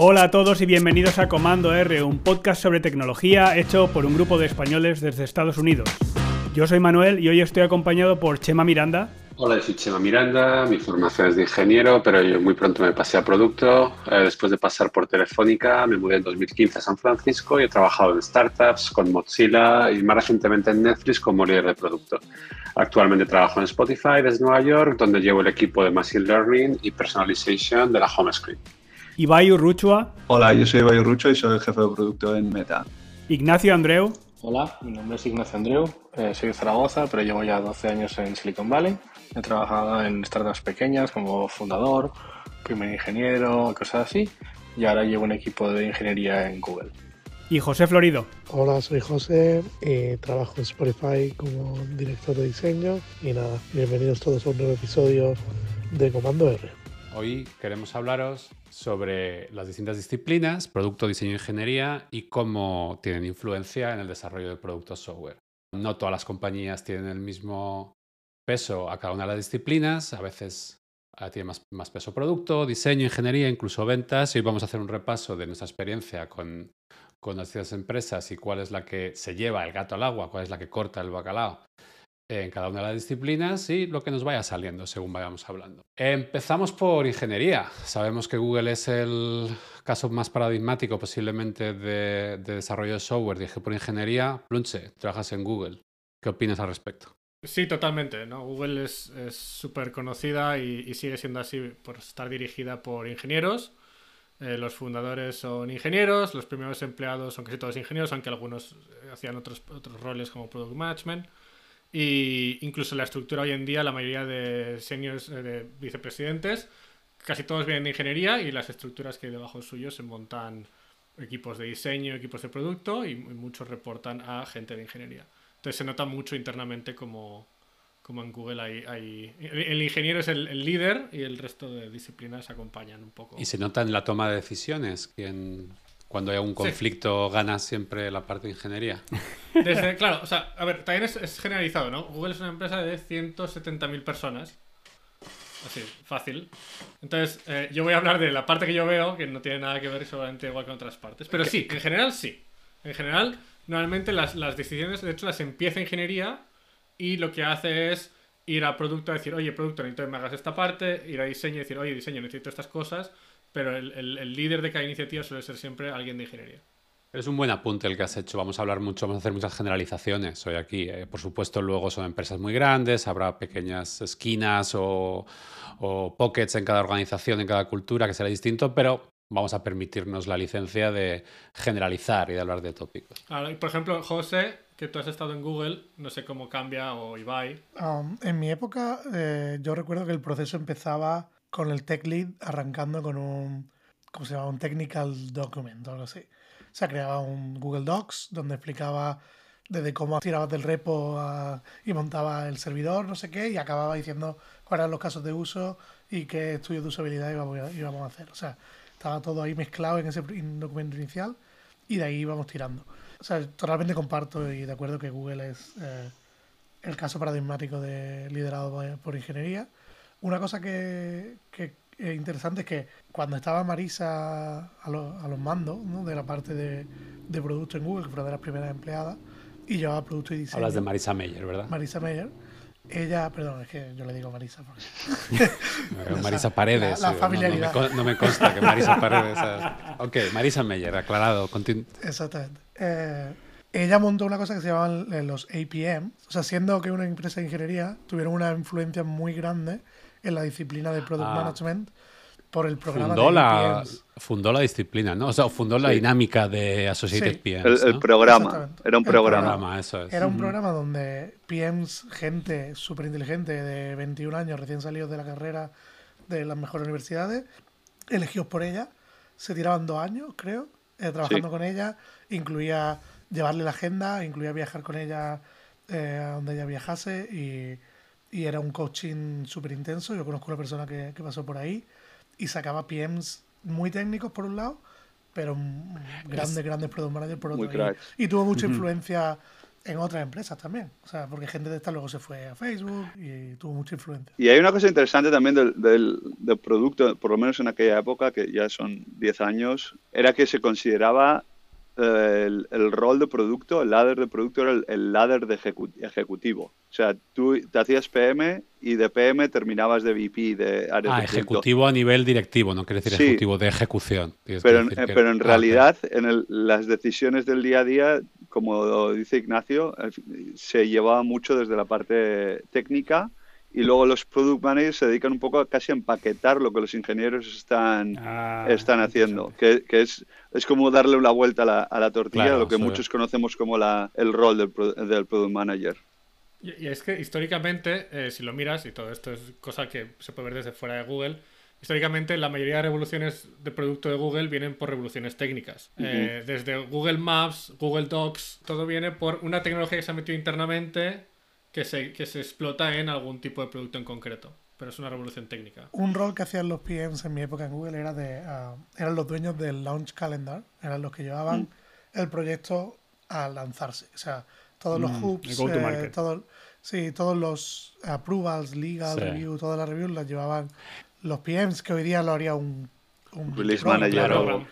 Hola a todos y bienvenidos a Comando R, un podcast sobre tecnología hecho por un grupo de españoles desde Estados Unidos. Yo soy Manuel y hoy estoy acompañado por Chema Miranda. Hola, soy Chema Miranda, mi formación es de ingeniero, pero yo muy pronto me pasé a producto. Eh, después de pasar por Telefónica, me mudé en 2015 a San Francisco y he trabajado en startups, con Mozilla y más recientemente en Netflix como líder de producto. Actualmente trabajo en Spotify desde Nueva York, donde llevo el equipo de Machine Learning y Personalization de la Home Screen. Ibai Urruchua. Hola, yo soy Ibai Urruchua y soy el jefe de producto en Meta. Ignacio Andreu. Hola, mi nombre es Ignacio Andreu, eh, soy de Zaragoza, pero llevo ya 12 años en Silicon Valley. He trabajado en startups pequeñas como fundador, primer ingeniero, cosas así, y ahora llevo un equipo de ingeniería en Google. Y José Florido. Hola, soy José, y trabajo en Spotify como director de diseño y nada, bienvenidos todos a un nuevo episodio de Comando R. Hoy queremos hablaros sobre las distintas disciplinas, producto, diseño e ingeniería y cómo tienen influencia en el desarrollo del producto software. No todas las compañías tienen el mismo peso a cada una de las disciplinas, a veces ah, tiene más, peso producto, diseño, ingeniería, incluso ventas. Hoy vamos a hacer un repaso de nuestra experiencia con, con las distintas empresas y cuál es la que se lleva el gato al agua, cuál es la que corta el bacalao en cada una de las disciplinas y lo que nos vaya saliendo según vayamos hablando. Empezamos por ingeniería. Sabemos que Google es el caso más paradigmático posiblemente de, desarrollo de software. Dije por ingeniería, Plunche, trabajas en Google. ¿Qué opinas al respecto? Sí, totalmente. Google es súper conocida y, sigue siendo así por estar dirigida por ingenieros. Eh, los fundadores son ingenieros, los primeros empleados son casi todos ingenieros, aunque algunos eh, hacían otros, otros roles como product management. Y incluso la estructura hoy en día, la mayoría de seniors, eh, de vicepresidentes, casi todos vienen de ingeniería y las estructuras que hay debajo suyo se montan equipos de diseño, equipos de producto y, muchos reportan a gente de ingeniería. Entonces se nota mucho internamente como, como en Google hay, hay... El, ingeniero es el, líder y el resto de disciplinas acompañan un poco. Y se nota en la toma de decisiones, quien cuando hay un conflicto gana siempre la parte de ingeniería. Desde, claro, o sea, a ver, también es, generalizado, ¿no? Google es una empresa de 170.000 personas. Así, fácil. Entonces, eh, yo voy a hablar de la parte que yo veo, que no tiene nada que ver seguramente igual que otras partes. Pero sí, en general sí. En general, normalmente las, las decisiones, de hecho, las empieza ingeniería y lo que hace es ir a producto a decir, oye, producto, necesito que me hagas esta parte, ir a diseño y decir, oye, diseño, necesito estas cosas pero el, líder de cada iniciativa suele ser siempre alguien de ingeniería. Es un buen apunte el que has hecho. Vamos a hablar mucho, vamos a hacer muchas generalizaciones hoy aquí. Eh. Por supuesto, luego son empresas muy grandes, habrá pequeñas esquinas o, pockets en cada organización, en cada cultura, que será distinto, pero vamos a permitirnos la licencia de generalizar y de hablar de tópicos. por ejemplo, José, que tú has estado en Google, no sé cómo cambia, o Ibai. Um, en mi época, eh, yo recuerdo que el proceso empezaba con el tech lead arrancando con un, ¿cómo se llama? Un technical document o algo así. O sea, creaba un Google Docs donde explicaba desde cómo tirabas del repo y montaba el servidor, no sé qué, y acababa diciendo cuáles eran los casos de uso y qué estudios de usabilidad íbamos a, hacer. O sea, estaba todo ahí mezclado en ese documento inicial y de ahí íbamos tirando. O sea, totalmente comparto y de acuerdo que Google es eh, el caso paradigmático de liderado por ingeniería una cosa que, es interesante es que cuando estaba Marisa a, los mandos de la parte de, producto en Google, que fue una de las primeras empleadas, y llevaba producto y diseño. Hablas de Marisa Meyer, ¿verdad? Marisa Meyer. Ella, perdón, es que yo le digo Marisa. Marisa Paredes. La, familiaridad. No, me, consta que Marisa Paredes. Ok, Marisa Meyer, aclarado. Exactamente. Eh, ella montó una cosa que se llamaban eh, los APM. O sea, siendo que una empresa de ingeniería tuvieron una influencia muy grande en la disciplina de Product ah. Management por el programa fundó la Fundó la disciplina, ¿no? O sea, fundó la dinámica de Associated PMs. El, programa. Era un programa. eso es. Era un programa donde PMs, gente súper inteligente de 21 años, recién salidos de la carrera de las mejores universidades, elegidos por ella, se tiraban dos años, creo, eh, trabajando con ella. Incluía llevarle la agenda, incluía viajar con ella eh, a donde ella viajase y y era un coaching súper intenso. Yo conozco una persona que, pasó por ahí y sacaba PMs muy técnicos por un lado, pero grandes, grandes product managers por otro. lado. Y tuvo mucha influencia en otras empresas también. O sea, porque gente de esta luego se fue a Facebook y tuvo mucha influencia. Y hay una cosa interesante también del, del, producto, por lo menos en aquella época, que ya son 10 años, era que se consideraba eh, el, rol de producto, el ladder de producto era el, ladder de ejecutivo. O sea, tú te hacías PM y de PM terminabas de VP de ah, ejecutivo a nivel directivo, no quiere decir ejecutivo de ejecución. Pero, en, pero en ah, realidad, en las decisiones del día a día, como dice Ignacio, eh, se llevaba mucho desde la parte técnica y luego los product managers se dedican un poco a casi a empaquetar lo que los ingenieros están, ah, están haciendo, que, que, es, es como darle una vuelta a la, a la tortilla, lo que muchos conocemos como la, el rol del, del product manager. Y, es que históricamente, eh, si lo miras, y todo esto es cosa que se puede ver desde fuera de Google, históricamente la mayoría de revoluciones de producto de Google vienen por revoluciones técnicas. Eh, desde Google Maps, Google Docs, todo viene por una tecnología que se ha metido internamente que se, que se explota en algún tipo de producto en concreto. Pero es una revolución técnica. Un rol que hacían los PMs en mi época en Google era de. Ah, eran los dueños del Launch Calendar. Eran los que llevaban mm. el proyecto a lanzarse. O sea, todos los mm, hooks, eh, sí, todos los approvals, legal review, todas las reviews las llevaban los PMs, que hoy día lo haría un, release manager,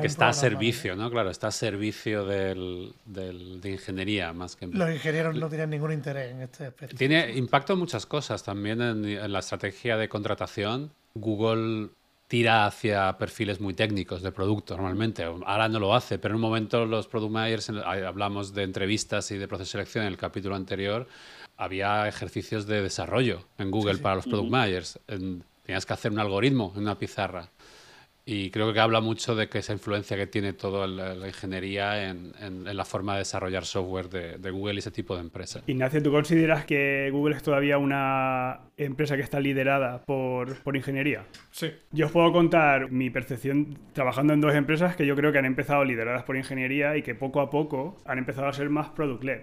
que está a servicio, ¿no? Claro, está a servicio del, de ingeniería más que los ingenieros no tienen ningún interés en este aspecto. Tiene impacto en muchas cosas también en la estrategia de contratación. Google tira hacia perfiles muy técnicos de producto normalmente. Ahora no lo hace, pero en un momento los product managers, hablamos de entrevistas y de proceso de selección en el capítulo anterior, había ejercicios de desarrollo en Google para los product managers. tenías que hacer un algoritmo en una pizarra. Y creo que habla mucho de que esa influencia que tiene toda la, ingeniería en, la forma de desarrollar software de, Google y ese tipo de empresas. Ignacio, ¿tú consideras que Google es todavía una empresa que está liderada por, por ingeniería? Sí. Yo os puedo contar mi percepción trabajando en dos empresas que yo creo que han empezado lideradas por ingeniería y que poco a poco han empezado a ser más product-led.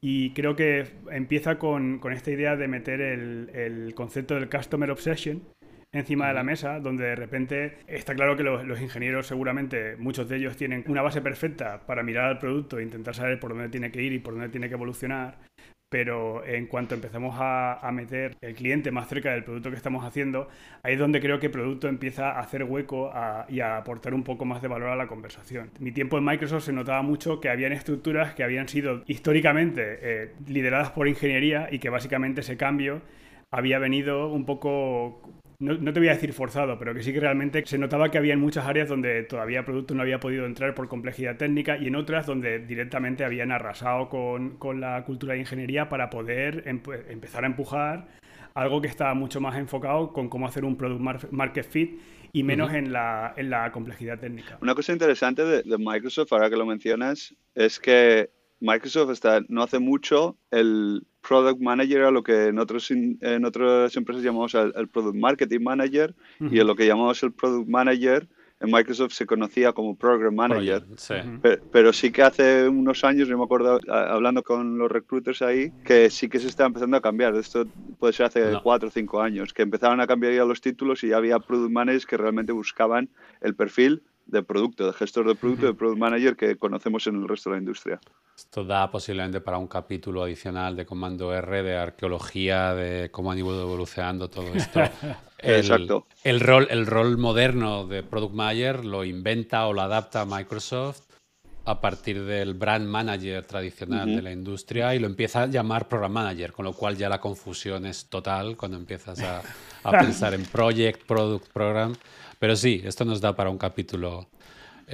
Y creo que empieza con, con, esta idea de meter el, el concepto del Customer Obsession encima de la mesa, donde de repente está claro que los, ingenieros seguramente, muchos de ellos tienen una base perfecta para mirar al producto e intentar saber por dónde tiene que ir y por dónde tiene que evolucionar, pero en cuanto empezamos a, meter el cliente más cerca del producto que estamos haciendo, ahí es donde creo que el producto empieza a hacer hueco y a aportar un poco más de valor a la conversación. Mi tiempo en Microsoft se notaba mucho que habían estructuras que habían sido históricamente eh, lideradas por ingeniería y que básicamente ese cambio había venido un poco no, te voy a decir forzado, pero que sí que realmente se notaba que había muchas áreas donde todavía el producto no había podido entrar por complejidad técnica y en otras donde directamente habían arrasado con, la cultura de ingeniería para poder empezar a empujar algo que estaba mucho más enfocado con cómo hacer un product market fit y menos en, la, en la complejidad técnica. Una cosa interesante de, de Microsoft, ahora que lo mencionas, es que Microsoft está, no hace mucho el product manager a lo que en, otros, en otras empresas llamamos el, product marketing manager y en lo que llamamos el product manager en Microsoft se conocía como program manager. pero, sí que hace unos años, yo me acuerdo hablando con los recruiters ahí, que sí que se está empezando a cambiar. Esto puede ser hace cuatro o cinco años, que empezaron a cambiar ya los títulos y ya había product managers que realmente buscaban el perfil de producto, de gestor de producto, de product manager que conocemos en el resto de la industria. Esto da posiblemente para un capítulo adicional de Comando R, de arqueología, de cómo han ido evolucionando todo esto. Exacto. El rol, el rol moderno de Product Manager lo inventa o lo adapta Microsoft a partir del brand manager tradicional de la industria y lo empieza a llamar program manager, con lo cual ya la confusión es total cuando empiezas a, a pensar en project, product, program. Pero sí, esto nos da para un capítulo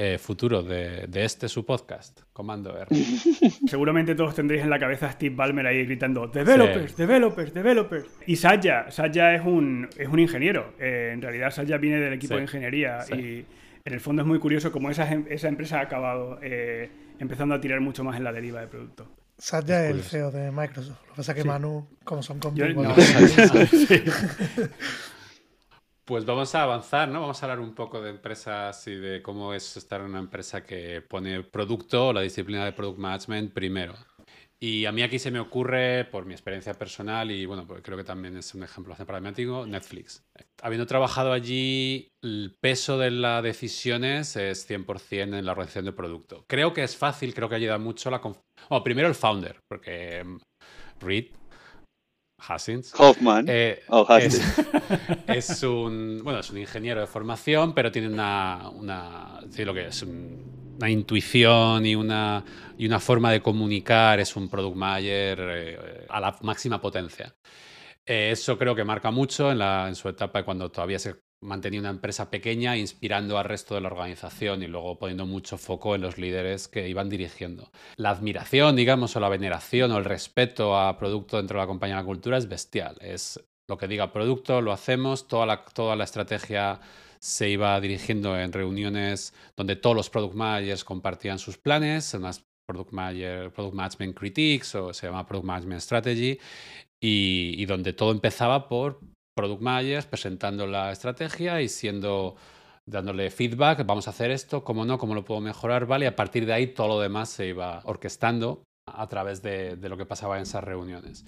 eh, futuro de, este su podcast, Comando R. Seguramente todos tendréis en la cabeza a Steve Ballmer ahí gritando developers, developers, developers. Y Satya, Satya es un, es un ingeniero. Eh, en realidad Satya viene del equipo de ingeniería y en el fondo es muy curioso cómo esa, esa empresa ha acabado eh, empezando a tirar mucho más en la deriva de producto. Satya es el CEO de Microsoft. Lo que pasa es que Manu, como son conmigo, Pues vamos a avanzar, ¿no? Vamos a hablar un poco de empresas y de cómo es estar en una empresa que pone producto o la disciplina de product management primero. Y a mí aquí se me ocurre, por mi experiencia personal, y bueno, pues creo que también es un ejemplo paradigmático, Netflix. Habiendo trabajado allí, el peso de las decisiones es 100% en la organización del producto. Creo que es fácil, creo que ayuda mucho la... Bueno, primero el founder, porque mm, Reed Hassins. Hoffman. Eh, Oh, Hassins. es, es un bueno es un ingeniero de formación pero tiene una, una sí, lo que es un- una intuición y una y una forma de comunicar es un product manager eh, a la máxima potencia Eh, eso creo que marca mucho en, la, en su etapa cuando todavía se mantenía una empresa pequeña inspirando al resto de la organización y luego poniendo mucho foco en los líderes que iban dirigiendo la admiración, digamos, o la veneración o el respeto a producto dentro de la compañía de la cultura es bestial. Es lo que diga producto, lo hacemos, toda la, toda la estrategia se iba dirigiendo en reuniones donde todos los product managers compartían sus planes, en las product, manager, product management critiques o se llama product management strategy y, y donde todo empezaba por product managers presentando la estrategia y siendo dándole feedback, vamos a hacer esto, cómo no, cómo lo puedo mejorar, ¿vale? Y a partir de ahí todo lo demás se iba orquestando a través de, lo que pasaba en esas reuniones.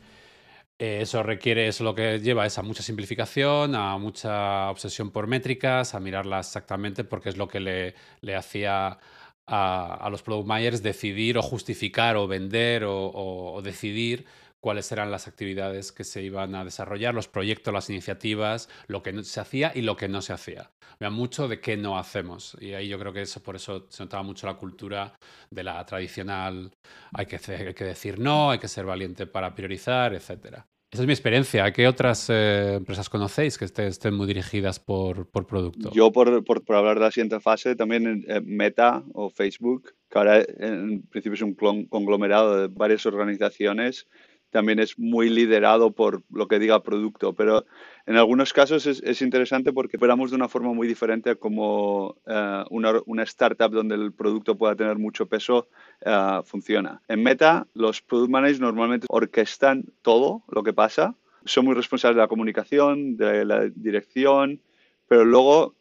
Eh, eso requiere, eso lo que lleva es a mucha simplificación, a mucha obsesión por métricas, a mirarlas exactamente porque es lo que le, hacía a, a los product managers decidir o justificar o vender o, o- o decidir cuáles eran las actividades que se iban a desarrollar, los proyectos, las iniciativas, lo que se hacía y lo que no se hacía. Vea mucho de qué no hacemos. Y ahí yo creo que eso, por eso se notaba mucho la cultura de la tradicional, hay que, hay que decir no, hay que ser valiente para priorizar, etcétera. Esa es mi experiencia. ¿Qué otras eh, empresas conocéis que estén, estén muy dirigidas por, por producto? Yo, por, por- por hablar de la siguiente fase, también eh, Meta o Facebook, que ahora en principio es un clon- conglomerado de varias organizaciones, también es muy liderado por lo que diga producto, pero en algunos casos es, es interesante porque operamos de una forma muy diferente como eh, una, una startup donde el producto pueda tener mucho peso eh, funciona. En Meta, los product managers normalmente orquestan todo lo que pasa, son muy responsables de la comunicación, de la dirección, pero luego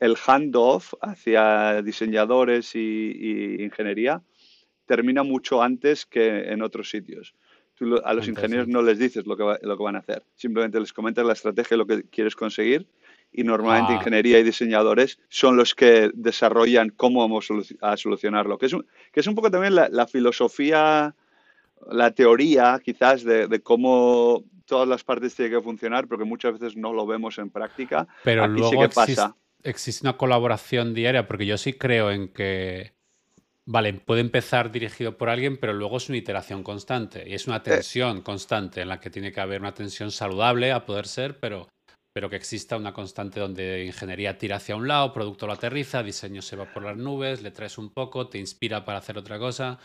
el handoff hacia diseñadores y, y ingeniería termina mucho antes que en otros sitios. Tú lo- a los ingenieros no les dices lo que, va- lo que van a hacer, simplemente les comentas la estrategia, lo que quieres conseguir y normalmente Ah. ingeniería y diseñadores son los que desarrollan cómo vamos a solucionarlo, que es un, que es un poco también la, la filosofía, la teoría quizás de, de cómo todas las partes tienen que funcionar, pero que muchas veces no lo vemos en práctica. Pero Aquí luego sí que existe, pasa. existe una colaboración diaria, porque yo sí creo en que, vale, puede empezar dirigido por alguien, pero luego es una iteración constante y es una tensión constante en la que tiene que haber una tensión saludable a poder ser, pero, pero que exista una constante donde ingeniería tira hacia un lado, producto lo aterriza, diseño se va por las nubes, le traes un poco, te inspira para hacer otra cosa.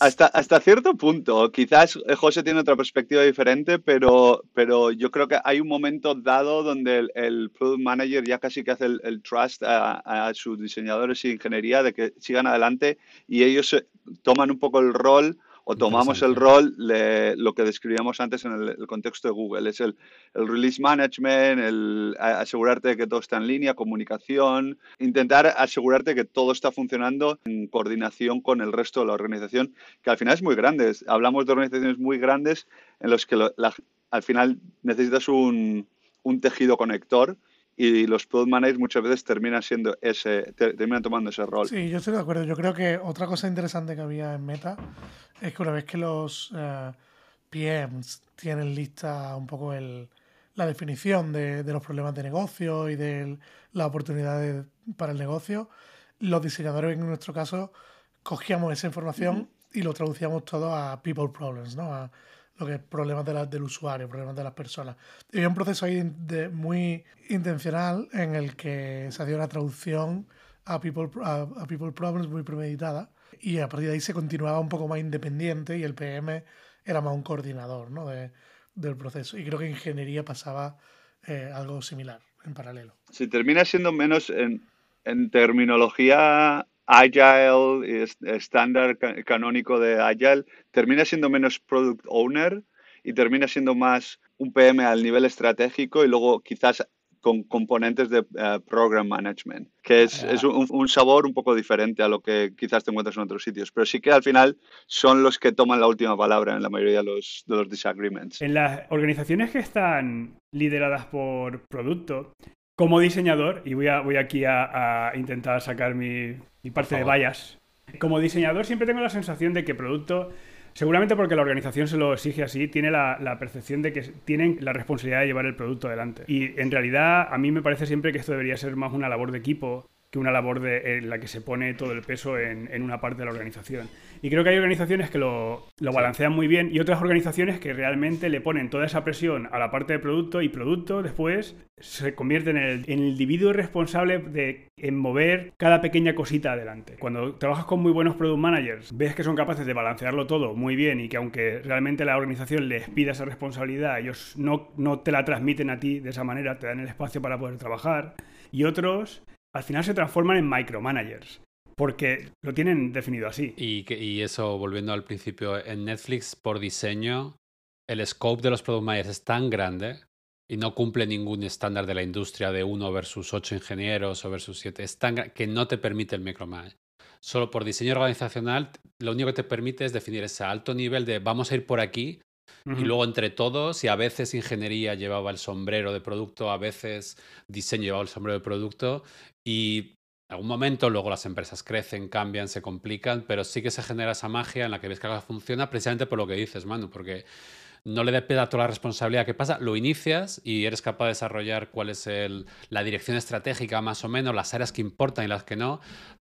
Hasta, hasta cierto punto, quizás eh, José tiene otra perspectiva diferente, pero, pero yo creo que hay un momento dado donde el, el product manager ya casi que hace el, el trust a, a sus diseñadores y ingeniería de que sigan adelante y ellos se- toman un poco el rol o tomamos el rol, de lo que describíamos antes en el, el contexto de Google, es el, el release management, el asegurarte de que todo está en línea, comunicación, intentar asegurarte que todo está funcionando en coordinación con el resto de la organización, que al final es muy grande. Hablamos de organizaciones muy grandes en los que lo- la- al final necesitas un, un tejido conector y los product managers muchas veces terminan siendo ese, te- terminan tomando ese rol. Sí, yo estoy de acuerdo. Yo creo que otra cosa interesante que había en Meta es que una vez que los eh, PMs tienen lista un poco el, la definición de, de los problemas de negocio y de las oportunidades para el negocio, los diseñadores en nuestro caso cogíamos esa información y lo traducíamos todo a people problems, ¿no? A lo que es problemas de la- del usuario, problemas de las personas. Y un proceso ahí de- muy intencional en el que se hacía una traducción a people, a, a people problems muy premeditada y a partir de ahí se continuaba un poco más independiente y el PM era más un coordinador ¿no? de- del proceso. Y creo que en ingeniería pasaba eh, algo similar en paralelo. Si termina siendo menos en, en terminología agile estándar ca- canónico de agile, termina siendo menos product owner y termina siendo más un PM al nivel estratégico y luego quizás con componentes de eh, program management, que es, es un, un, sabor un poco diferente a lo que quizás te encuentras en otros sitios, pero sí que al final son los que toman la última palabra en la mayoría de los, de los disagreements. En las organizaciones que están lideradas por producto, como diseñador, y voy, a, voy aquí a, a intentar sacar mi, mi parte de vallas, como diseñador siempre tengo la sensación de que producto Seguramente porque la organización se lo exige así, tiene la, percepción de que tienen la responsabilidad de llevar el producto adelante. Y en realidad a mí me parece siempre que esto debería ser más una labor de equipo que una labor de, en la que se pone todo el peso en, en, una parte de la organización. Y creo que hay organizaciones que lo, lo, balancean muy bien y otras organizaciones que realmente le ponen toda esa presión a la parte de producto y producto después se convierte en el, en el individuo responsable de en mover cada pequeña cosita adelante. Cuando trabajas con muy buenos product managers, ves que son capaces de balancearlo todo muy bien y que aunque realmente la organización les pida esa responsabilidad, ellos no, no te la transmiten a ti de esa manera, te dan el espacio para poder trabajar. Y otros al final se transforman en micromanagers. Porque lo tienen definido así. Y, eso, volviendo al principio, en Netflix, por diseño, el scope de los product managers es tan grande y no cumple ningún estándar de la industria de uno versus ocho ingenieros o versus siete. Es tan que no te permite el micromanage. Solo por diseño organizacional, lo único que te permite es definir ese alto nivel de vamos a ir por aquí y luego entre todos, y a veces ingeniería llevaba el sombrero de producto, a veces diseño llevaba el sombrero de producto, y en algún momento luego las empresas crecen, cambian, se complican, pero sí que se genera esa magia en la que ves que algo funciona precisamente por lo que dices, Manu, porque no le des pedazo toda la responsabilidad que pasa, lo inicias y eres capaz de desarrollar cuál es el, la dirección estratégica más o menos, las áreas que importan y las que no,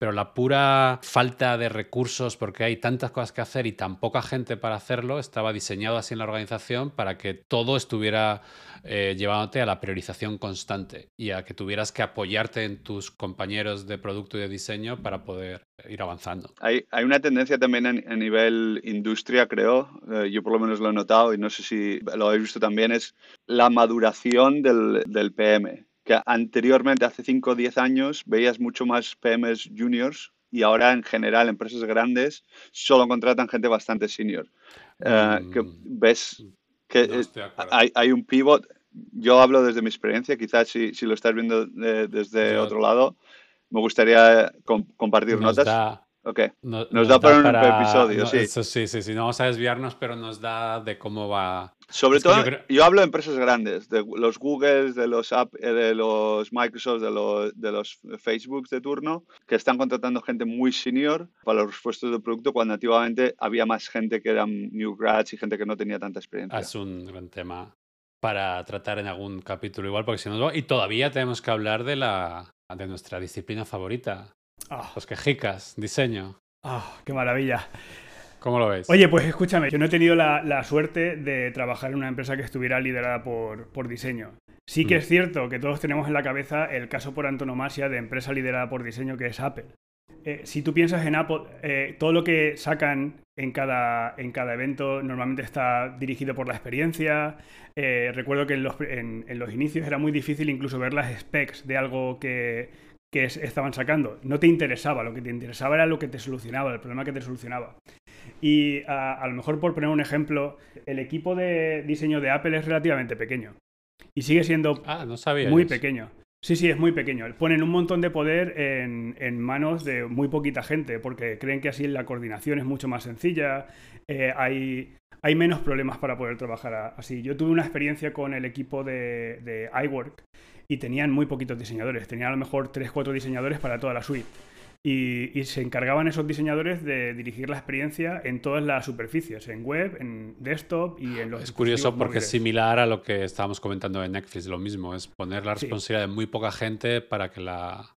pero la pura falta de recursos, porque hay tantas cosas que hacer y tan poca gente para hacerlo, estaba diseñado así en la organización para que todo estuviera eh, llevándote a la priorización constante y a que tuvieras que apoyarte en tus compañeros de producto y de diseño para poder ir avanzando. Hay, una tendencia también a, nivel industria, creo, eh, yo por lo menos lo he notado y no sé si lo habéis visto también, es la maduración del PM que anteriormente, hace 5 o 10 años, veías mucho más PMs juniors y ahora en general empresas grandes solo contratan gente bastante senior. Eh, que mm. ves que hay, hay, un pivot. Yo hablo desde mi experiencia, quizás si, si lo estás viendo desde otro lado, me gustaría compartir notas. Ok. nos, da, para un episodio, sí. Eso sí, sí, sí. No vamos a desviarnos, pero nos da de cómo va. Sobre todo, yo, hablo de empresas grandes, de los Googles, de los, app, eh, de los Microsoft, de los, de los Facebook de turno, que están contratando gente muy senior para los puestos de producto cuando antiguamente había más gente que eran new grads y gente que no tenía tanta experiencia. Es un gran tema para tratar en algún capítulo igual, porque si no... Y todavía tenemos que hablar de, la, de nuestra disciplina favorita, Oh. Los quejicas, diseño. Oh, ¡Qué maravilla! ¿Cómo lo ves? Oye, pues escúchame, yo no he tenido la, suerte de trabajar en una empresa que estuviera liderada por, por diseño. Sí que mm. es cierto que todos tenemos en la cabeza el caso por antonomasia de empresa liderada por diseño que es Apple. Eh, si tú piensas en Apple, eh, todo lo que sacan en cada, en cada evento normalmente está dirigido por la experiencia. Eh, recuerdo que en los, en los inicios era muy difícil incluso ver las specs de algo que, que estaban sacando. No te interesaba, lo que te interesaba era lo que te solucionaba, el problema que te solucionaba. Y a, lo mejor por poner un ejemplo, el equipo de diseño de Apple es relativamente pequeño. Y sigue siendo ah, muy pequeño. Sí, sí, es muy pequeño. Ponen un montón de poder en, manos de muy poquita gente, porque creen que así la coordinación es mucho más sencilla, eh, hay, hay menos problemas para poder trabajar así. Yo tuve una experiencia con el equipo de, de iWork, y tenían muy poquitos diseñadores. Tenían a lo mejor 3-4 diseñadores para toda la suite. Y, se encargaban esos diseñadores de dirigir la experiencia en todas las superficies, en web, en desktop y en los... Es curioso porque es similar a lo que estábamos comentando en Netflix, lo mismo, es poner la responsabilidad de muy poca gente para que la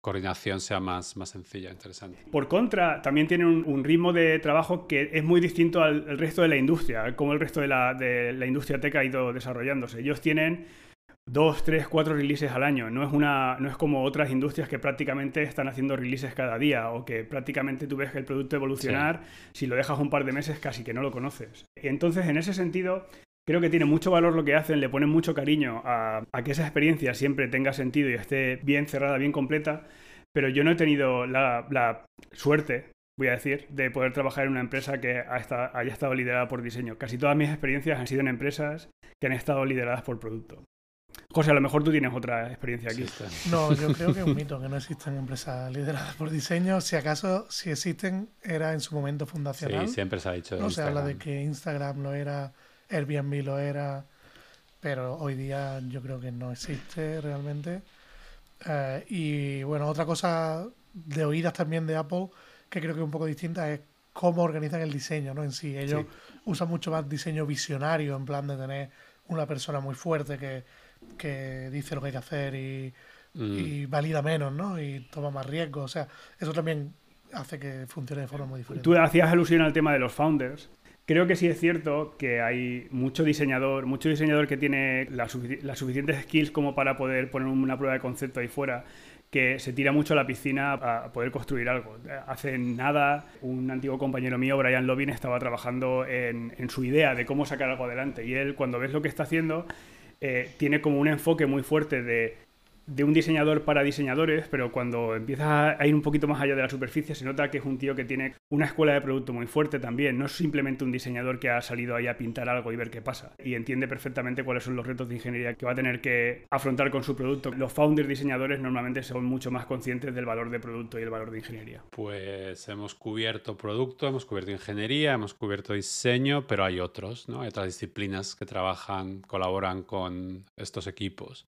coordinación sea más, más sencilla, interesante. Por contra, también tienen un, ritmo de trabajo que es muy distinto al, resto de la industria, como el resto de la, de la industria tech ha ido desarrollándose. Ellos tienen dos, tres, cuatro releases al año. No es, una, no es como otras industrias que prácticamente están haciendo releases cada día o que prácticamente tú ves el producto evolucionar, si lo dejas un par de meses casi que no lo conoces. Entonces, en ese sentido, creo que tiene mucho valor lo que hacen, le ponen mucho cariño a, que esa experiencia siempre tenga sentido y esté bien cerrada, bien completa, pero yo no he tenido la, suerte voy a decir, de poder trabajar en una empresa que haya estado liderada por diseño. Casi todas mis experiencias han sido en empresas que han estado lideradas por producto. José, a lo mejor tú tienes otra experiencia aquí. No, yo creo que es un mito que no existen empresas lideradas por diseño. Si acaso, si existen, era en su momento fundacional. Sí, siempre se ha dicho. no se habla de que Instagram lo era, Airbnb lo era, pero hoy día yo creo que no existe realmente. Eh, y bueno, otra cosa de oídas también de Apple que creo que es un poco distinta es cómo organizan el diseño, ¿no? En sí, ellos usan mucho más diseño visionario, en plan de tener una persona muy fuerte que que dice lo que hay que hacer y, mm. valida menos, ¿no? Y toma más riesgo. O sea, eso también hace que funcione de forma muy diferente. Tú hacías alusión al tema de los founders. Creo que sí es cierto que hay mucho diseñador, mucho diseñador que tiene las suficientes skills como para poder poner una prueba de concepto ahí fuera, que se tira mucho a la piscina a poder construir algo. Hace nada, un antiguo compañero mío, Brian Lovin, estaba trabajando en, en su idea de cómo sacar algo adelante. Y él, cuando ves lo que está haciendo, eh, tiene como un enfoque muy fuerte de, de, un diseñador para diseñadores, pero cuando empiezas a ir un poquito más allá de la superficie se nota que es un tío que tiene una escuela de producto muy fuerte también. No es simplemente un diseñador que ha salido ahí a pintar algo y ver qué pasa. Y entiende perfectamente cuáles son los retos de ingeniería que va a tener que afrontar con su producto. Los founders diseñadores normalmente son mucho más conscientes del valor de producto y el valor de ingeniería. Pues hemos cubierto producto, hemos cubierto ingeniería, hemos cubierto diseño, pero hay otros, ¿no? Hay otras disciplinas que trabajan, colaboran con estos equipos.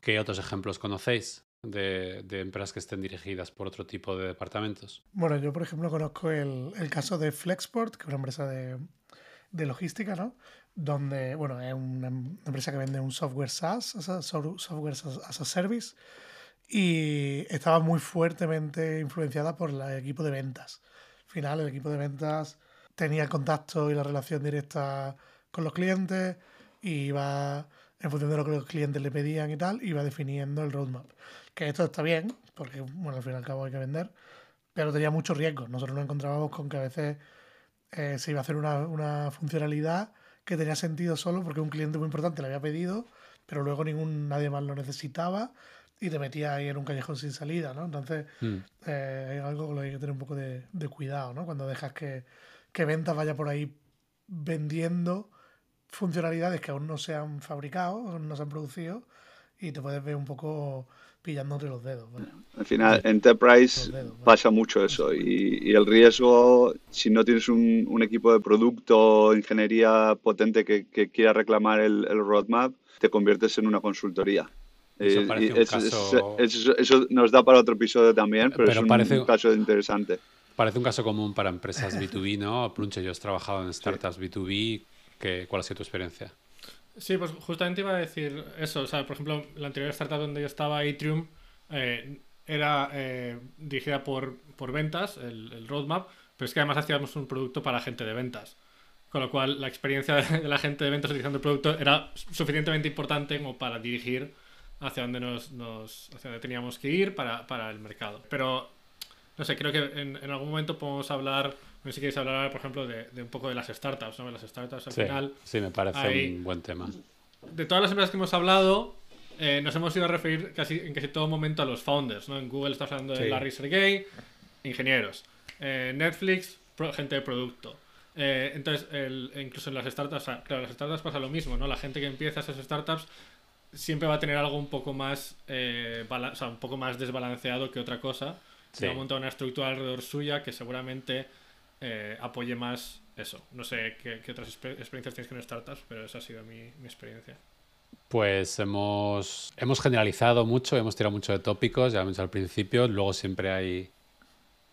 ¿Qué otros ejemplos conocéis de, empresas que estén dirigidas por otro tipo de departamentos? Bueno, yo por ejemplo conozco el, caso de Flexport, que es una empresa de, logística, ¿no? Donde, bueno, es una empresa que vende un software SaaS, software as a service, y estaba muy fuertemente influenciada por el equipo de ventas. Al final, el equipo de ventas tenía el contacto y la relación directa con los clientes y iba en función de lo que los clientes le pedían y tal, iba definiendo el roadmap. Que esto está bien, porque bueno, al fin y al cabo hay que vender, pero tenía muchos riesgos. Nosotros nos encontrábamos con que a veces eh, se iba a hacer una, funcionalidad que tenía sentido solo porque un cliente muy importante le había pedido, pero luego ningún nadie más lo necesitaba y te metía ahí en un callejón sin salida, ¿no? Entonces, mm. eh, hay algo con lo que hay que tener un poco de, cuidado, ¿no? Cuando dejas que, que ventas vaya por ahí vendiendo funcionalidades que aún no se han fabricado, no se han producido, y te puedes ver un poco pillándote los dedos. Al final, Enterprise pasa mucho eso y, el riesgo, si no tienes un, equipo de producto, ingeniería potente que, quiera reclamar el, roadmap, te conviertes en una consultoría. Eso, eso, nos da para otro episodio también, pero, es un, caso interesante. Parece un caso común para empresas B2B, ¿no? Plunche, yo he trabajado en startups B2B ¿Cuál ha sido tu experiencia? Sí, pues justamente iba a decir eso. O sea, por ejemplo, la anterior startup donde yo estaba, Atrium, eh, era eh, dirigida por, por ventas, el, roadmap, pero es que además hacíamos un producto para gente de ventas. Con lo cual, la experiencia de la gente de ventas utilizando el producto era suficientemente importante como para dirigir hacia dónde, nos, hacia dónde teníamos que ir para, para, el mercado. Pero, no sé, creo que en, en algún momento podemos hablar no sé si queréis hablar, por ejemplo, de, un poco de las startups, ¿no? Las startups al final. Sí, me parece un buen tema. De todas las empresas que hemos hablado, eh, nos hemos ido a referir casi en casi todo momento a los founders, ¿no? En Google estás hablando de Larry Sergey, ingenieros. Eh, Netflix, gente de producto. Eh, entonces, incluso en las startups, claro, las startups pasa lo mismo, ¿no? La gente que empieza esas startups siempre va a tener algo un poco más, o sea, un poco más desbalanceado que otra cosa. Se va a montar una estructura alrededor suya que seguramente eh, apoye más eso. No sé qué, otras experiencias tienes con startups, pero esa ha sido mi, experiencia. Pues hemos, hemos generalizado mucho, hemos tirado mucho de tópicos, ya lo al principio, luego siempre hay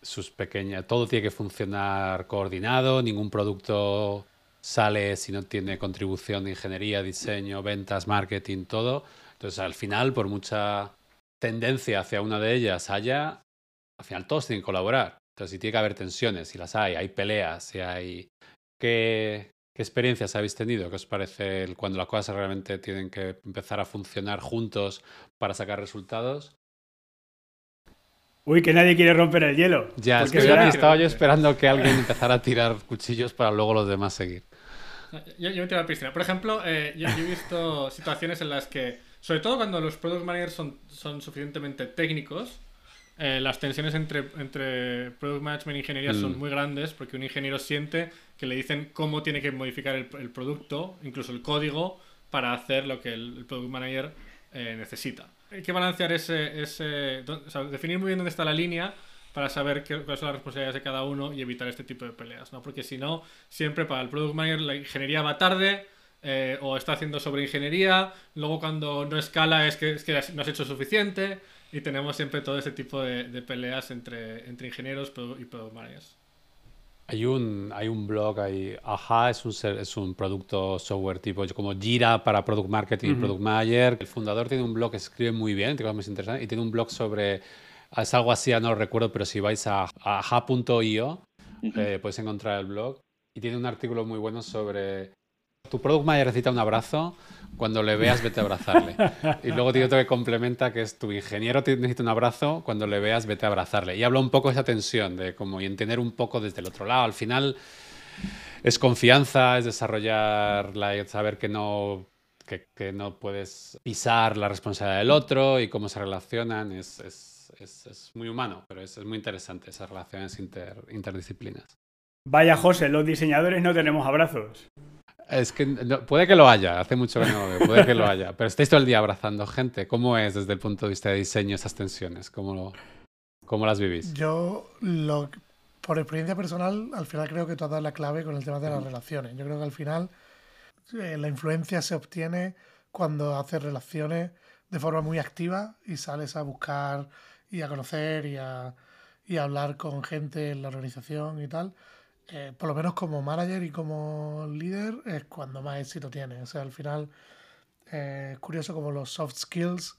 sus pequeñas... Todo tiene que funcionar coordinado, ningún producto sale si no tiene contribución de ingeniería, diseño, ventas, marketing, todo. Entonces al final, por mucha tendencia hacia una de ellas haya, al final todos tienen que colaborar. Entonces, si tiene que haber tensiones, si las hay, hay peleas, si hay... ¿Qué, experiencias habéis tenido? ¿Qué os parece cuando las cosas realmente tienen que empezar a funcionar juntos para sacar resultados? Uy, que nadie quiere romper el hielo. Ya, es que estaba yo esperando que alguien empezara a tirar cuchillos para luego los demás seguir. Yo, yo me tiro a la piscina. Por ejemplo, eh, yo, he visto situaciones en las que, sobre todo cuando los product managers son, son suficientemente técnicos, eh, las tensiones entre, entre Product Management e Ingeniería son mm. muy grandes porque un ingeniero siente que le dicen cómo tiene que modificar el, producto, incluso el código, para hacer lo que el, Product Manager eh, necesita. Hay que balancear ese, ese o sea, definir muy bien dónde está la línea para saber qué, cuáles son las responsabilidades de cada uno y evitar este tipo de peleas, ¿no? Porque si no, siempre para el product manager la ingeniería va tarde eh, o está haciendo sobre ingeniería, luego cuando no escala es que, es que no has hecho suficiente y tenemos siempre todo ese tipo de, de peleas entre, entre ingenieros y product managers. Hay un, hay un blog ahí, Aja es un, es un producto software tipo como Jira para Product Marketing y Product Manager. El fundador tiene un blog que escribe muy bien, tiene cosas muy interesantes, y tiene un blog sobre, es algo así, no lo recuerdo, pero si vais a aja.io, eh, podéis encontrar el blog. Y tiene un artículo muy bueno sobre tu product manager necesita un abrazo, cuando le veas vete a abrazarle. Y luego tiene otro que complementa que es tu ingeniero necesita un abrazo, cuando le veas vete a abrazarle. Y habla un poco de esa tensión, de como y entender un poco desde el otro lado. Al final es confianza, es desarrollar, la, saber que no, que, no puedes pisar la responsabilidad del otro y cómo se relacionan. Es, es, es, muy humano, pero es, muy interesante esas relaciones inter, interdisciplinas. Vaya José, los diseñadores no tenemos abrazos. Es que puede que lo haya, hace mucho que no lo veo, puede que lo haya. Pero estáis todo el día abrazando gente. ¿Cómo es desde el punto de vista de diseño esas tensiones? ¿Cómo, lo, cómo las vivís? Yo, lo, por experiencia personal, al final creo que tú has dado la clave con el tema de las relaciones. Yo creo que al final eh, la influencia se obtiene cuando haces relaciones de forma muy activa y sales a buscar y a conocer y a, y a hablar con gente en la organización y tal. Eh, por lo menos como manager y como líder, es cuando más éxito tiene. O sea, al final eh, es curioso como los soft skills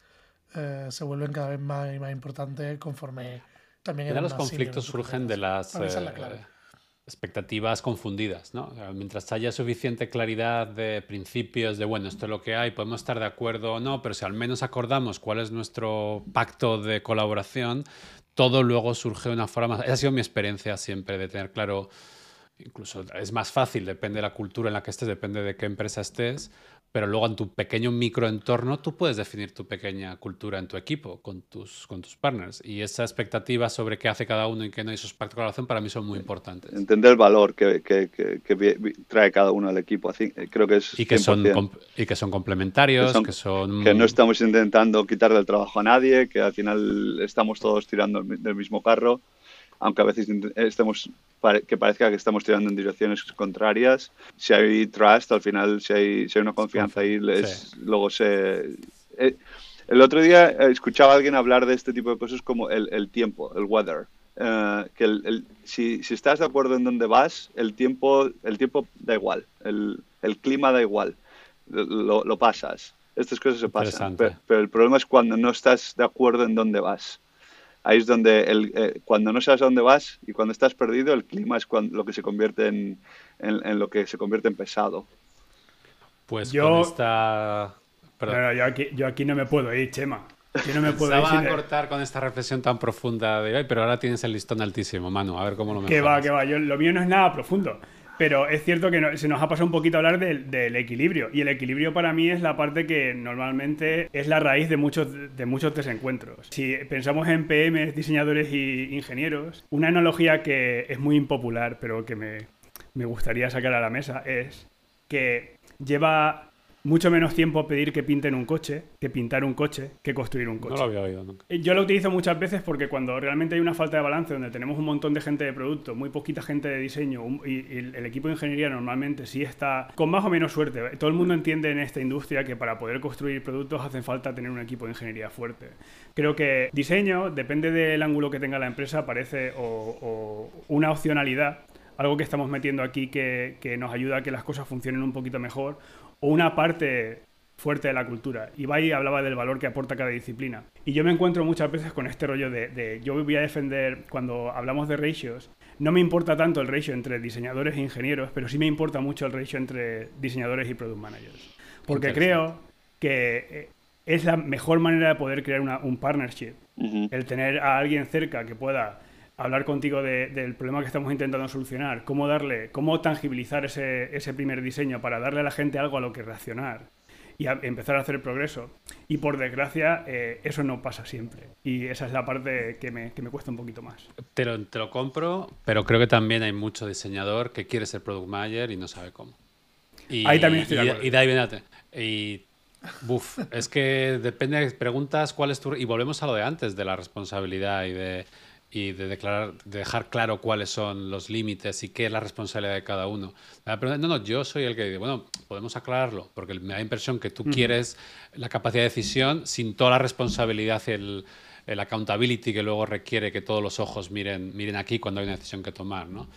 eh, se vuelven cada vez más y más importantes conforme también... los conflictos surgen de las expectativas confundidas, ¿no? mientras haya suficiente claridad de principios, de bueno, esto es lo que hay, podemos estar de acuerdo o no, pero si al menos acordamos cuál es nuestro pacto de colaboración, todo luego surge de una forma más... Esa ha sido mi experiencia siempre, de tener claro incluso es más fácil, depende de la cultura en la que estés, depende de qué empresa estés, pero luego en tu pequeño microentorno tú puedes definir tu pequeña cultura en tu equipo con tus, con tus partners. Y esa expectativa sobre qué hace cada uno y qué no, y esos pactos de colaboración para mí son muy importantes. Entender el valor que, que, que, trae cada uno al equipo, así, creo que es y que, son, y que son complementarios, que, son, que no estamos intentando quitarle el trabajo a nadie, que al final estamos todos tirando del mismo carro aunque a veces estemos que parezca que estamos tirando en direcciones contrarias, si hay trust, al final, si hay, si hay una confianza ahí, luego se... Eh, el otro día escuchaba a alguien hablar de este tipo de cosas como el, el tiempo, el weather. Eh, que el, si, si, estás de acuerdo en dónde vas, el tiempo, el tiempo da igual, el, el clima da igual, lo, lo, pasas. Estas cosas se pasan. pero, el problema es cuando no estás de acuerdo en dónde vas ahí es donde el, eh, cuando no sabes a dónde vas y cuando estás perdido, el clima es cuando, lo que se convierte en, en, lo que se convierte en pesado. Pues yo, con yo, aquí, yo aquí no me puedo ir, Chema. Yo no me puedo ir. a cortar con esta reflexión tan profunda de hoy, pero ahora tienes el listón altísimo, Manu. A ver cómo lo mejoras. Que va, que va. Yo, lo mío no es nada profundo. Pero es cierto que se nos ha pasado un poquito hablar del, equilibrio. Y el equilibrio para mí es la parte que normalmente es la raíz de muchos, de muchos desencuentros. Si pensamos en PM, diseñadores y ingenieros, una analogía que es muy impopular, pero que me, me gustaría sacar a la mesa, es que lleva mucho menos tiempo pedir que pinten un coche, que pintar un coche, que construir un coche. No lo había oído nunca. Eh, yo lo utilizo muchas veces porque cuando realmente hay una falta de balance, donde tenemos un montón de gente de producto, muy poquita gente de diseño, y, el equipo de ingeniería normalmente sí está con más o menos suerte. Todo el mundo entiende en esta industria que para poder construir productos hace falta tener un equipo de ingeniería fuerte. Creo que diseño, depende del ángulo que tenga la empresa, parece o, una opcionalidad algo que estamos metiendo aquí que, que, nos ayuda a que las cosas funcionen un poquito mejor, o una parte fuerte de la cultura. Y Ibai hablaba del valor que aporta cada disciplina. Y yo me encuentro muchas veces con este rollo de, yo voy a defender, cuando hablamos de ratios, no me importa tanto el ratio entre diseñadores e ingenieros, pero sí me importa mucho el ratio entre diseñadores y product managers. Porque creo que eh, es la mejor manera de poder crear un partnership. El tener a alguien cerca que pueda hablar contigo del problema que estamos intentando solucionar, cómo darle, cómo tangibilizar ese, ese, primer diseño para darle a la gente algo a lo que reaccionar y empezar a hacer progreso. Y por desgracia, eh, eso no pasa siempre. Y esa es la parte que me, que me cuesta un poquito más. Te lo, te lo, compro, pero creo que también hay mucho diseñador que quiere ser product manager y no sabe cómo. Y, ahí también estoy de acuerdo. Y, y, y Buf, es que depende, preguntas cuál es tu... Y volvemos a lo de antes, de la responsabilidad y de, y de declarar, de dejar claro cuáles son los límites y qué es la responsabilidad de cada uno. Pero no, no, yo soy el que dice, bueno, podemos aclararlo, porque me da impresión que tú quieres la capacidad de decisión sin toda la responsabilidad y el, el, accountability que luego requiere que todos los ojos miren, miren aquí cuando hay una decisión que tomar, ¿no?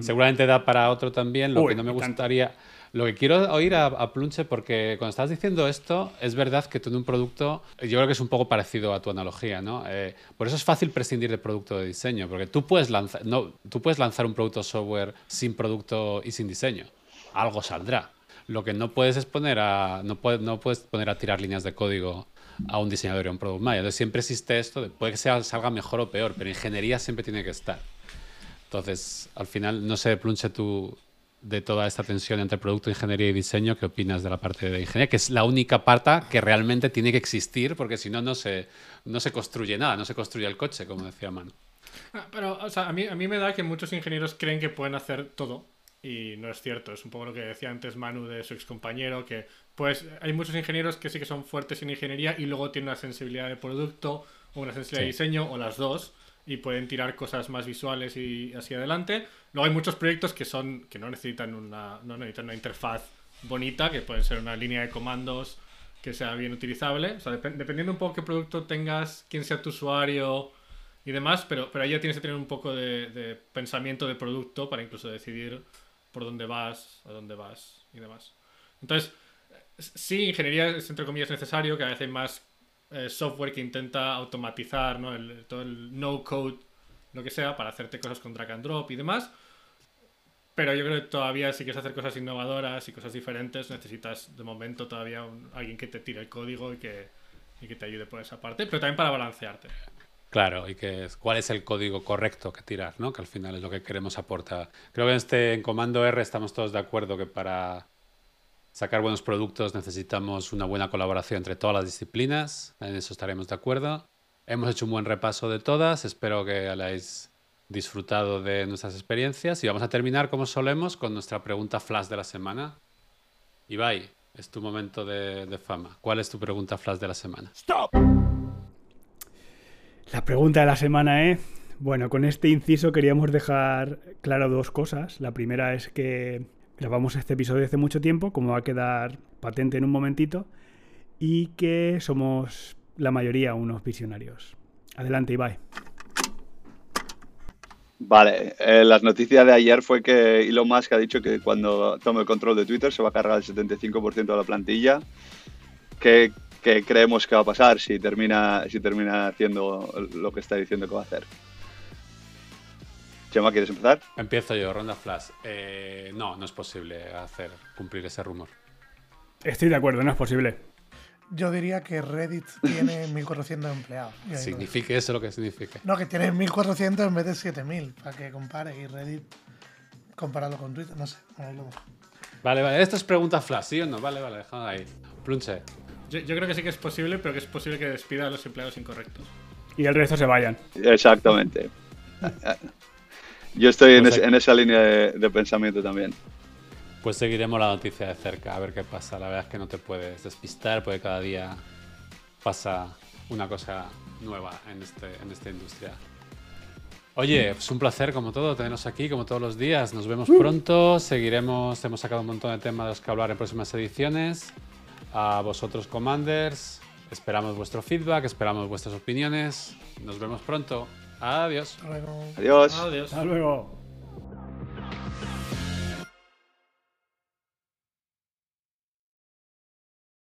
Seguramente da para otro también, lo que no me gustaría... Lo que quiero oír a, Plunche, porque cuando estás diciendo esto, es verdad que en un producto, yo creo que es un poco parecido a tu analogía, ¿no? Eh, por eso es fácil prescindir del producto de diseño, porque tú puedes, lanzar, no, tú puedes lanzar un producto software sin producto y sin diseño. Algo saldrá. Lo que no puedes es poner a, no puedes, no puedes poner a tirar líneas de código a un diseñador y a un product manager. Entonces siempre existe esto, puede que sea, salga mejor o peor, pero ingeniería siempre tiene que estar. Entonces, al final, no sé, Plunche, tú, de toda esta tensión entre producto, ingeniería y diseño, ¿qué opinas de la parte de ingeniería? Que es la única parte que realmente tiene que existir, porque si no, no se, no se construye nada, no se construye el coche, como decía Manu. Ah, pero, o sea, a mí, a mí me da que muchos ingenieros creen que pueden hacer todo, y no es cierto. Es un poco lo que decía antes Manu de su ex compañero, que pues hay muchos ingenieros que sí que son fuertes en ingeniería y luego tienen una sensibilidad de producto o una sensibilidad de diseño, o las dos y pueden tirar cosas más visuales y así adelante. Luego hay muchos proyectos que son que no necesitan una no necesitan una interfaz bonita, que puede ser una línea de comandos que sea bien utilizable, dependiendo un poco qué producto tengas, quién sea tu usuario y demás, pero, pero ahí ya tienes que tener un poco de, pensamiento de producto para incluso decidir por dónde vas, a dónde vas y demás. Entonces, sí, ingeniería es entre comillas necesario, que a veces hay más eh, software que intenta automatizar ¿no? el, todo el no-code, lo que sea, para hacerte cosas con drag and drop y demás. Pero yo creo que todavía si quieres hacer cosas innovadoras y cosas diferentes, necesitas de momento todavía alguien que te tire el código y que, y que te ayude por esa parte, pero también para balancearte. Claro, y que cuál es el código correcto que tirar, ¿no? Que al final es lo que queremos aportar. Creo que en este en comando R estamos todos de acuerdo que para sacar buenos productos necesitamos una buena colaboración entre todas las disciplinas, en eso estaremos de acuerdo. Hemos hecho un buen repaso de todas, espero que hayáis disfrutado de nuestras experiencias y vamos a terminar como solemos con nuestra pregunta flash de la semana. Ibai, es tu momento de, fama. ¿Cuál es tu pregunta flash de la semana? ¡Stop! La pregunta de la semana es, bueno, con este inciso queríamos dejar claro dos cosas. La primera es que grabamos este episodio hace mucho tiempo, como va a quedar patente en un momentito, y que somos la mayoría unos visionarios. Adelante, Ibai. Vale, eh, las noticias de ayer fue que Elon Musk ha dicho que cuando tome el control de Twitter se va a cargar el 75% de la plantilla. ¿Qué, creemos que va a pasar si termina, si termina haciendo lo que está diciendo que va a hacer? Chema, ¿quieres empezar? Empiezo yo, ronda flash. Eh, no, no es posible hacer cumplir ese rumor. Estoy de acuerdo, no es posible. Yo diría que Reddit tiene 1.400 empleados. Signifique eso lo que signifique. No, que tiene 1.400 en vez de 7.000, para que compare. Y Reddit comparado con Twitter, no sé. Vale, vale. Esto es pregunta flash, ¿sí o no? Vale, vale, dejad ahí. Plunche. Yo, yo, creo que sí que es posible, pero que es posible que despida a los empleados incorrectos. Y el resto se vayan. Exactamente. Yo estoy en, pues esa línea de, pensamiento también. Pues seguiremos la noticia de cerca, a ver qué pasa. La verdad es que no te puedes despistar porque cada día pasa una cosa nueva en, este, en esta industria. Oye, es un placer como todo tenernos aquí, como todos los días. Nos vemos pronto, seguiremos, hemos sacado un montón de temas de los que hablar en próximas ediciones. A vosotros, Commanders, esperamos vuestro feedback, esperamos vuestras opiniones. Nos vemos pronto. Adiós. Adiós. Adiós. Hasta luego.